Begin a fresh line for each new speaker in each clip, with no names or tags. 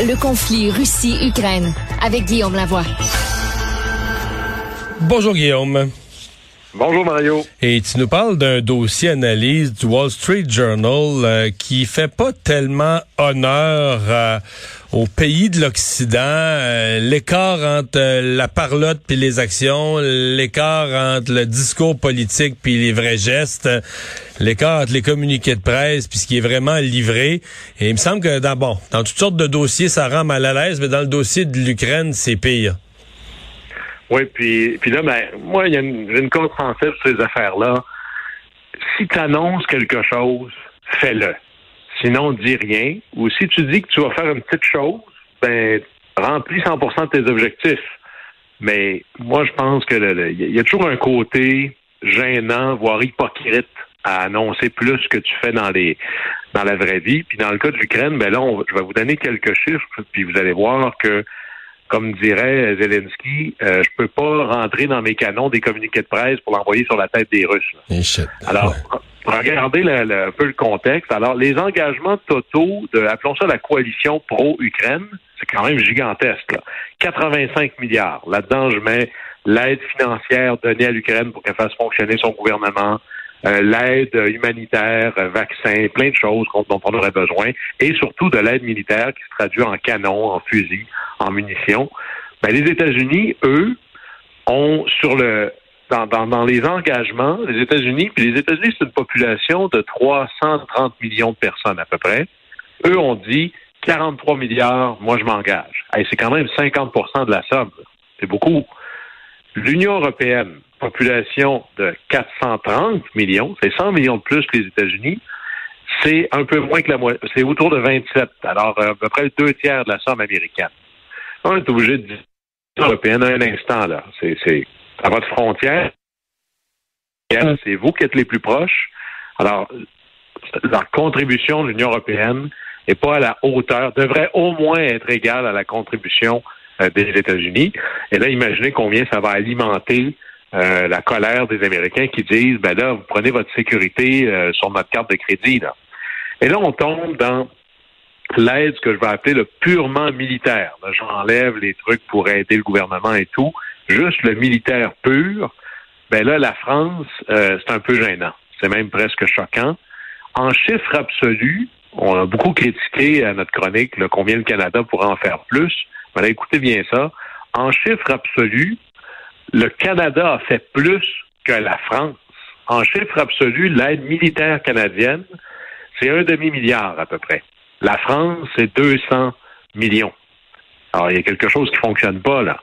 Le conflit Russie-Ukraine avec Guillaume Lavoie.
Bonjour Guillaume.
Bonjour Mario.
Et tu nous parles d'un dossier analyse du Wall Street Journal euh, qui fait pas tellement honneur euh, au pays de l'Occident. Euh, l'écart entre la parlotte puis les actions, l'écart entre le discours politique puis les vrais gestes, l'écart entre les communiqués de presse puis ce qui est vraiment livré. Et il me semble que dans bon, dans toutes sortes de dossiers, ça rend mal à l'aise, mais dans le dossier de l'Ukraine, c'est pire.
Oui, puis, puis là, ben, moi, il y a une, une cause française sur ces affaires-là. Si tu annonces quelque chose, fais-le. Sinon, dis rien. Ou si tu dis que tu vas faire une petite chose, ben, remplis 100 de tes objectifs. Mais moi, je pense que il y a toujours un côté gênant, voire hypocrite à annoncer plus que tu fais dans les dans la vraie vie. Puis dans le cas de l'Ukraine, ben là, je vais vous donner quelques chiffres, puis vous allez voir que comme dirait Zelensky, euh, je peux pas rentrer dans mes canons des communiqués de presse pour l'envoyer sur la tête des Russes. Alors, regardez un peu le contexte. Alors, les engagements totaux de, appelons ça la coalition pro-Ukraine, c'est quand même gigantesque. Là. 85 milliards. Là-dedans, je mets l'aide financière donnée à l'Ukraine pour qu'elle fasse fonctionner son gouvernement, euh, l'aide humanitaire, euh, vaccins, plein de choses dont on aurait besoin, et surtout de l'aide militaire qui se traduit en canons, en fusils, en munitions. Ben, les États-Unis, eux, ont sur le dans, dans, dans les engagements, les États-Unis, puis les États-Unis, c'est une population de 330 millions de personnes à peu près. Eux ont dit 43 milliards, moi je m'engage. c'est quand même 50% de la somme. C'est beaucoup. L'Union européenne, population de 430 millions, c'est 100 millions de plus que les États-Unis. C'est un peu moins que la moitié, c'est autour de 27, alors à peu près deux tiers de la somme américaine. On est obligé de dire l'Union européenne un instant, là. C'est, c'est à votre frontière. C'est vous qui êtes les plus proches. Alors, la contribution de l'Union européenne n'est pas à la hauteur, devrait au moins être égale à la contribution euh, des États-Unis. Et là, imaginez combien ça va alimenter euh, la colère des Américains qui disent ben là, vous prenez votre sécurité euh, sur notre carte de crédit. Là. Et là, on tombe dans l'aide, que je vais appeler le purement militaire. J'enlève les trucs pour aider le gouvernement et tout. Juste le militaire pur. Ben là, la France, euh, c'est un peu gênant. C'est même presque choquant. En chiffres absolus, on a beaucoup critiqué à notre chronique combien le Canada pourrait en faire plus. Mais là, écoutez bien ça. En chiffres absolus, le Canada a fait plus que la France. En chiffre absolu, l'aide militaire canadienne, c'est un demi-milliard à peu près. La France, c'est 200 millions. Alors, il y a quelque chose qui fonctionne pas, là.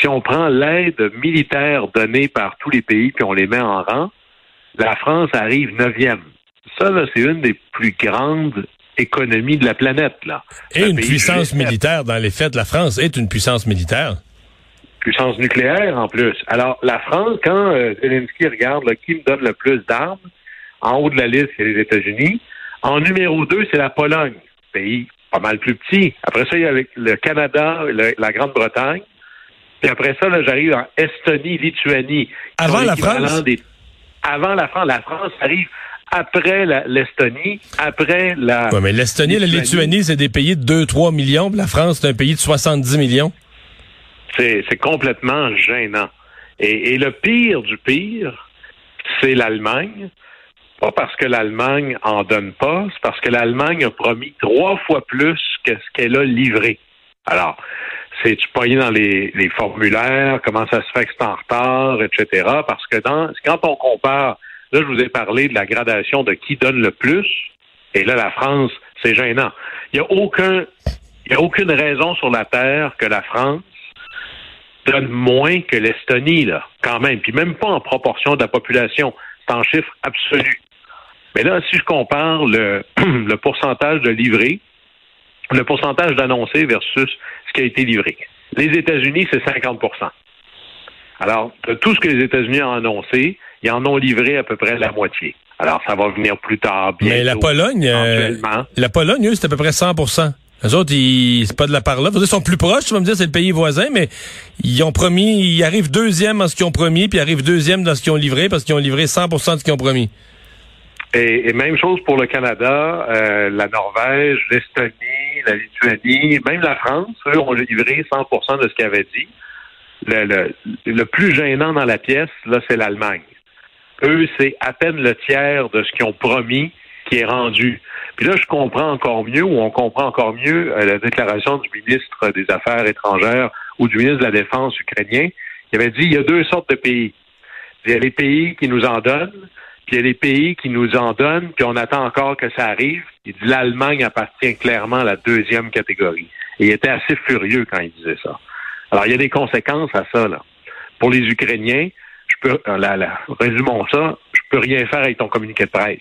Si on prend l'aide militaire donnée par tous les pays puis on les met en rang, la France arrive neuvième. Ça, là, c'est une des plus grandes économies de la planète, là.
Et une puissance militaire, dans les faits, la France est une puissance militaire
puissance nucléaire en plus. Alors, la France, quand euh, Zelensky regarde qui me donne le plus d'armes, en haut de la liste, c'est les États-Unis. En numéro deux, c'est la Pologne, pays pas mal plus petit. Après ça, il y a le Canada, la Grande-Bretagne. Puis après ça, j'arrive en Estonie, Lituanie.
Avant la France?
Avant la France. La France arrive après l'Estonie, après la...
Oui, mais l'Estonie et la Lituanie, c'est des pays de 2-3 millions. La France, c'est un pays de 70 millions.
C'est complètement gênant. Et, le pire du pire, c'est l'Allemagne. Pas parce que l'Allemagne en donne pas, c'est parce que l'Allemagne a promis trois fois plus que ce qu'elle a livré. Alors, c'est tu pognes dans les, formulaires, comment ça se fait que c'est en retard, etc. Parce que dans, quand on compare, là, je vous ai parlé de la gradation de qui donne le plus, et là, la France, c'est gênant. Il n'y a aucun, il y a aucune raison sur la Terre que la France donne moins que l'Estonie, là, quand même. Puis même pas en proportion de la population. C'est en chiffre absolu. Mais là, si je compare le, le pourcentage de livré, le pourcentage d'annoncé versus ce qui a été livré. Les États-Unis, c'est 50% Alors, de tout ce que les États-Unis ont annoncé, ils en ont livré à peu près la moitié. Alors, ça va venir plus tard.
Mais la Pologne, euh, la Pologne, eux, c'est à peu près 100 les autres, ils, c'est pas de la part là. Ils sont plus proches, tu vas me dire, c'est le pays voisin, mais ils ont promis, ils arrivent deuxième en ce qu'ils ont promis, puis ils arrivent deuxième dans ce qu'ils ont livré, parce qu'ils ont livré 100% de ce qu'ils ont promis.
Et, même chose pour le Canada, euh, la Norvège, l'Estonie, la Lituanie, même la France, eux ont livré 100% de ce qu'ils avaient dit. Le, plus gênant dans la pièce, là, c'est l'Allemagne. Eux, c'est à peine le tiers de ce qu'ils ont promis qui est rendu. Puis là, je comprends encore mieux, ou on comprend encore mieux euh, la déclaration du ministre des Affaires étrangères ou du ministre de la Défense ukrainien, qui avait dit il y a deux sortes de pays. Il y a les pays qui nous en donnent, puis il y a les pays qui nous en donnent, puis on attend encore que ça arrive. Il dit l'Allemagne appartient clairement à la deuxième catégorie. Et il était assez furieux quand il disait ça. Alors, il y a des conséquences à ça, là. Pour les Ukrainiens, je peux, euh, là, là, résumons ça, je peux rien faire avec ton communiqué de presse.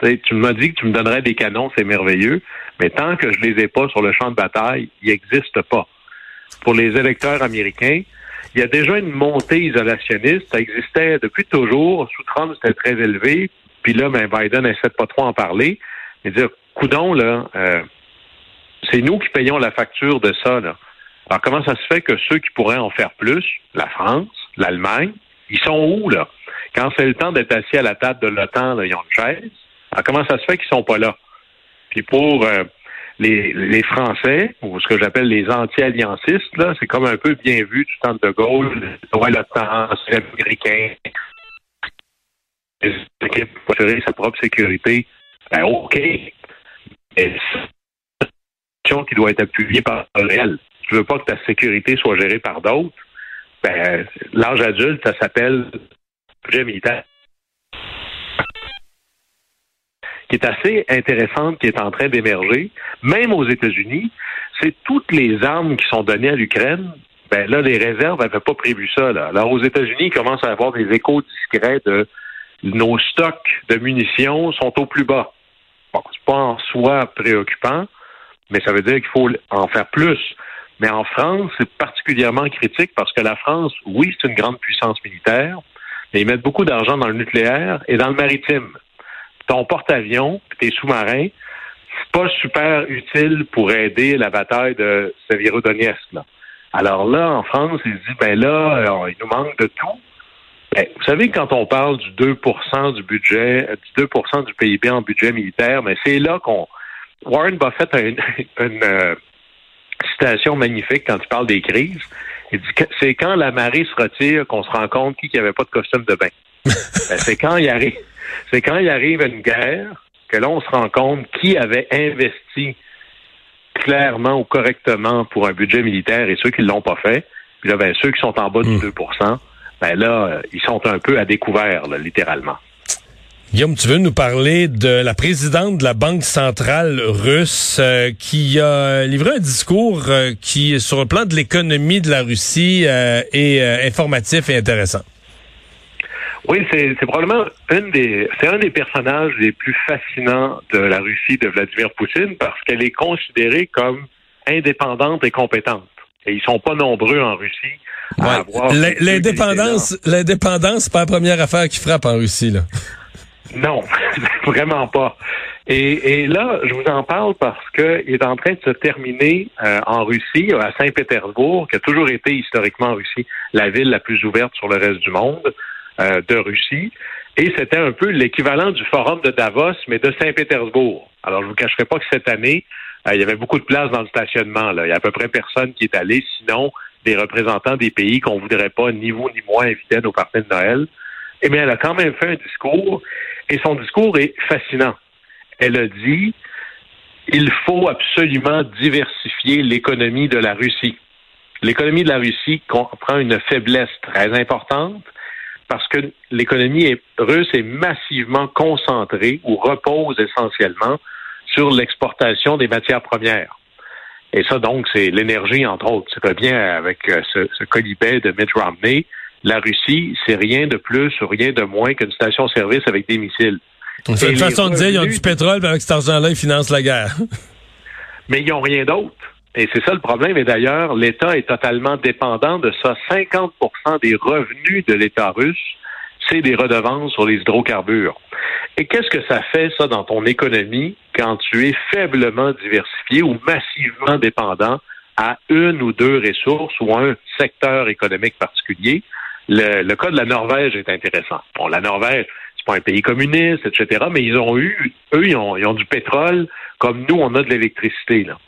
Tu m'as dit que tu me donnerais des canons, c'est merveilleux, mais tant que je les ai pas sur le champ de bataille, ils n'existent pas. Pour les électeurs américains, il y a déjà une montée isolationniste. Ça existait depuis toujours. Sous Trump, c'était très élevé. Puis là, ben, Biden essaie de pas trop en parler. Mais dire, coudon, là, euh, c'est nous qui payons la facture de ça, là. Alors, comment ça se fait que ceux qui pourraient en faire plus, la France, l'Allemagne, ils sont où, là? Quand c'est le temps d'être assis à la table de l'OTAN, ils ont une chaise. Alors, comment ça se fait qu'ils sont pas là? Puis pour euh, les, Français, ou ce que j'appelle les anti-alliancistes, c'est comme un peu bien vu du temps de Gaulle, c'est américain, les équipes pour assurer sa propre sécurité. Ben, OK. Mais qui doit être appuyée par le réel. Tu veux pas que ta sécurité soit gérée par d'autres? Ben, l'âge adulte, ça s'appelle budget militaire qui est assez intéressante, qui est en train d'émerger, même aux États-Unis, c'est toutes les armes qui sont données à l'Ukraine. Ben là, les réserves n'avaient pas prévu ça. Là. Alors aux États-Unis, il commence à avoir des échos discrets de nos stocks de munitions sont au plus bas. Bon, c'est pas en soi préoccupant, mais ça veut dire qu'il faut en faire plus. Mais en France, c'est particulièrement critique parce que la France, oui, c'est une grande puissance militaire, mais ils mettent beaucoup d'argent dans le nucléaire et dans le maritime ton porte-avions, tes sous-marins, c'est pas super utile pour aider la bataille de Severodonetsk. Là. Alors là, en France, ils se disent, ben là, il nous manque de tout. Ben, vous savez, quand on parle du 2% du budget, du 2% du PIB en budget militaire, mais ben, c'est là qu'on... Warren Buffett a une, une euh, citation magnifique quand il parle des crises. Il dit que c'est quand la marée se retire qu'on se rend compte qui n'avait pas de costume de bain. Ben, c'est quand il arrive c'est quand il arrive une guerre que là, on se rend compte qui avait investi clairement ou correctement pour un budget militaire et ceux qui ne l'ont pas fait. Puis là, ben, ceux qui sont en bas du 2% hmm. ben là, euh, ils sont un peu à découvert, littéralement.
Guillaume, tu veux nous parler de la présidente de la Banque centrale russe euh, qui a livré un discours euh, qui, sur le plan de l'économie de la Russie, est informatif et intéressant.
Oui, c'est probablement une des, c'est un des personnages les plus fascinants de la Russie de Vladimir Poutine parce qu'elle est considérée comme indépendante et compétente. Et ils sont pas nombreux en Russie à avoir.
L'indépendance, l'indépendance, c'est pas la première affaire qui frappe en Russie, là.
Non, vraiment pas. Et, et, là, je vous en parle parce qu'il est en train de se terminer euh, en Russie, à Saint-Pétersbourg, qui a toujours été historiquement en Russie la ville la plus ouverte sur le reste du monde. Euh, de Russie. Et c'était un peu l'équivalent du forum de Davos, mais de Saint-Pétersbourg. Alors, je ne vous cacherai pas que cette année, euh, il y avait beaucoup de place dans le stationnement. Là. Il y a à peu près personne qui est allé, sinon des représentants des pays qu'on voudrait pas, ni vous ni moi, inviter à nos parties de Noël. Eh bien, elle a quand même fait un discours, et son discours est fascinant. Elle a dit il faut absolument diversifier l'économie de la Russie. L'économie de la Russie comprend une faiblesse très importante parce que l'économie russe est massivement concentrée ou repose essentiellement sur l'exportation des matières premières. Et ça, donc, c'est l'énergie, entre autres. C'est bien avec euh, ce, ce colibet de Mitt Romney. La Russie, c'est rien de plus ou rien de moins qu'une station-service avec des missiles.
C'est une façon de dire, ils ont du pétrole, mais avec cet argent-là, ils financent la guerre.
mais ils n'ont rien d'autre. Et c'est ça le problème. Et d'ailleurs, l'État est totalement dépendant de ça. 50% des revenus de l'État russe, c'est des redevances sur les hydrocarbures. Et qu'est-ce que ça fait, ça, dans ton économie quand tu es faiblement diversifié ou massivement dépendant à une ou deux ressources ou un secteur économique particulier? Le, cas de la Norvège est intéressant. Bon, la Norvège, c'est pas un pays communiste, etc., mais ils ont eu, eux, ils ont, ils ont du pétrole comme nous, on a de l'électricité. Là.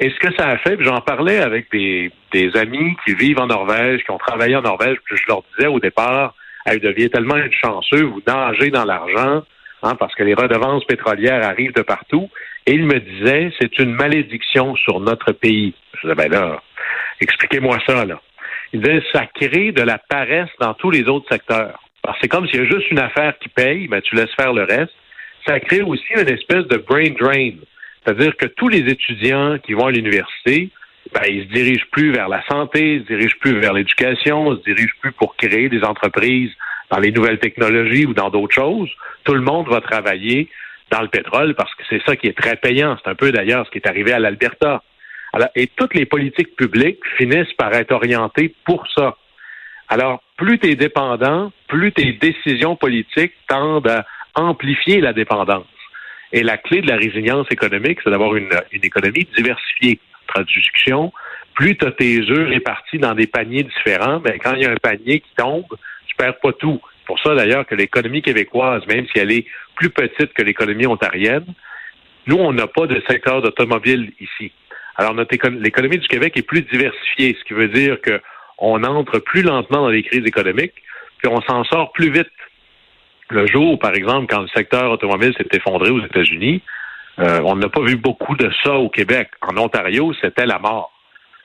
Et ce que ça a fait, j'en parlais avec des, amis qui vivent en Norvège, qui ont travaillé en Norvège, puis je leur disais au départ, vous deviez tellement être chanceux, vous nagez dans l'argent, hein, parce que les redevances pétrolières arrivent de partout. Et ils me disaient, c'est une malédiction sur notre pays. Je disais, ben là, expliquez-moi ça, là. Il disait, ça crée de la paresse dans tous les autres secteurs. Parce que c'est comme s'il y a juste une affaire qui paye, ben tu laisses faire le reste. Ça crée aussi une espèce de brain drain. C'est-à-dire que tous les étudiants qui vont à l'université, ben, ils se dirigent plus vers la santé, ils se dirigent plus vers l'éducation, ils se dirigent plus pour créer des entreprises dans les nouvelles technologies ou dans d'autres choses. Tout le monde va travailler dans le pétrole parce que c'est ça qui est très payant. C'est un peu d'ailleurs ce qui est arrivé à l'Alberta. et toutes les politiques publiques finissent par être orientées pour ça. Alors, plus tu es dépendant, plus tes décisions politiques tendent à amplifier la dépendance. Et la clé de la résilience économique, c'est d'avoir une, économie diversifiée. Traduction, plus tu as tes œufs répartis dans des paniers différents, ben, quand il y a un panier qui tombe, tu perds pas tout. C'est pour ça d'ailleurs que l'économie québécoise, même si elle est plus petite que l'économie ontarienne, nous, on n'a pas de secteur d'automobile ici. Alors, l'économie du Québec est plus diversifiée, ce qui veut dire qu'on entre plus lentement dans les crises économiques, puis on s'en sort plus vite le jour, par exemple, quand le secteur automobile s'est effondré aux États-Unis, euh, on n'a pas vu beaucoup de ça au Québec. En Ontario, c'était la mort.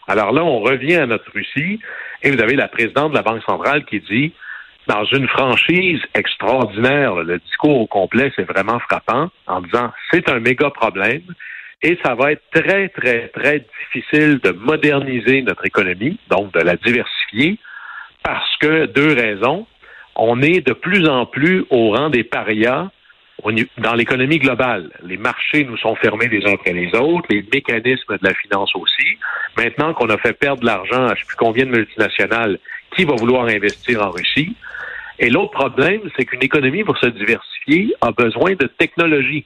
Alors là, on revient à notre Russie et vous avez la présidente de la Banque centrale qui dit, dans une franchise extraordinaire, le discours au complet, c'est vraiment frappant, en disant, c'est un méga problème et ça va être très, très, très difficile de moderniser notre économie, donc de la diversifier, parce que deux raisons on est de plus en plus au rang des parias dans l'économie globale. Les marchés nous sont fermés les uns après les autres, les mécanismes de la finance aussi. Maintenant qu'on a fait perdre de l'argent à je ne sais plus combien de multinationales, qui va vouloir investir en Russie? Et l'autre problème, c'est qu'une économie, pour se diversifier, a besoin de technologie.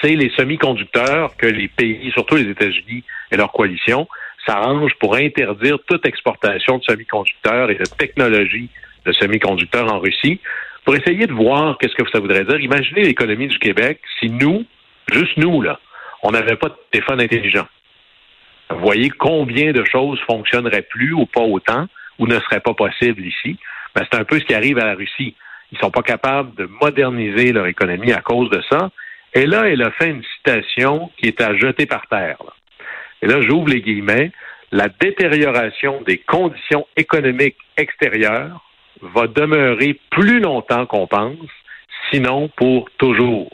C'est les semi-conducteurs que les pays, surtout les États-Unis et leur coalition, s'arrangent pour interdire toute exportation de semi-conducteurs et de technologies de semi-conducteurs en Russie, pour essayer de voir qu'est-ce que ça voudrait dire. Imaginez l'économie du Québec si nous, juste nous, là, on n'avait pas de téléphone intelligent. Vous voyez combien de choses fonctionneraient plus ou pas autant ou ne seraient pas possibles ici? Ben, c'est un peu ce qui arrive à la Russie. Ils sont pas capables de moderniser leur économie à cause de ça. Et là, elle a fait une citation qui est à jeter par terre. Et là, j'ouvre les guillemets. La détérioration des conditions économiques extérieures va demeurer plus longtemps qu'on pense, sinon pour toujours.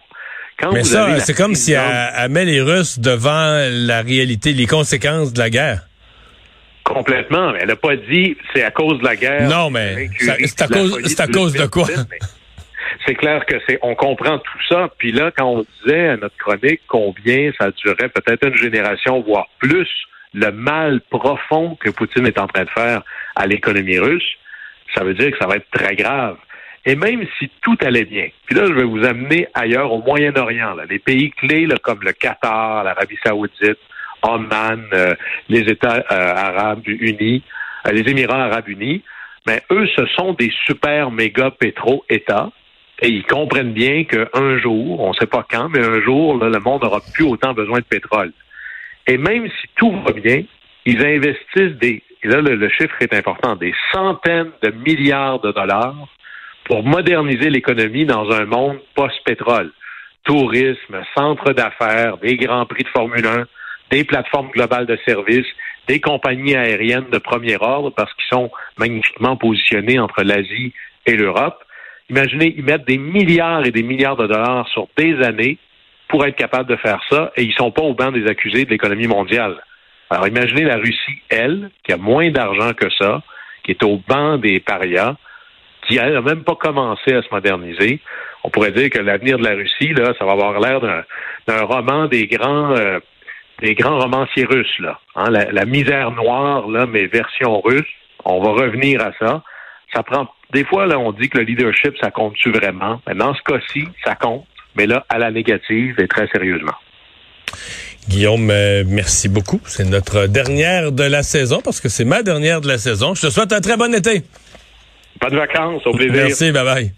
Mais ça, c'est comme si elle, met les Russes devant la réalité, les conséquences de la guerre.
Complètement. Elle n'a pas dit c'est à cause de la guerre.
Non, mais c'est à, cause, à cause de quoi?
C'est clair que c'est, on comprend tout ça. Puis là, quand on disait à notre chronique combien ça durerait peut-être une génération, voire plus, le mal profond que Poutine est en train de faire à l'économie russe, ça veut dire que ça va être très grave. Et même si tout allait bien, puis là, je vais vous amener ailleurs au Moyen-Orient, les pays clés comme le Qatar, l'Arabie saoudite, Oman, euh, les États euh, arabes unis, euh, les Émirats arabes unis, mais eux, ce sont des super méga pétro-États. Et ils comprennent bien qu'un jour, on ne sait pas quand, mais un jour, le monde n'aura plus autant besoin de pétrole. Et même si tout va bien, ils investissent des et là le, chiffre est important, des centaines de milliards de dollars pour moderniser l'économie dans un monde post-pétrole. Tourisme, centre d'affaires, des grands prix de Formule 1, des plateformes globales de services, des compagnies aériennes de premier ordre parce qu'ils sont magnifiquement positionnés entre l'Asie et l'Europe. Imaginez, ils mettent des milliards et des milliards de dollars sur des années pour être capables de faire ça et ils sont pas au banc des accusés de l'économie mondiale. Alors imaginez la Russie, elle, qui a moins d'argent que ça, qui est au banc des parias, qui n'a même pas commencé à se moderniser. On pourrait dire que l'avenir de la Russie, là, ça va avoir l'air d'un roman des grands euh, des grands romanciers russes, là. Hein, la, misère noire, là, mais version russe. On va revenir à ça. Ça prend des fois, là, on dit que le leadership, ça compte-tu vraiment? Mais dans ce cas-ci, ça compte, mais là, à la négative et très sérieusement.
Guillaume, euh, merci beaucoup. C'est notre dernière de la saison parce que c'est ma dernière de la saison. Je te souhaite un très bon été.
Pas de vacances, au plaisir.
Merci, bye bye.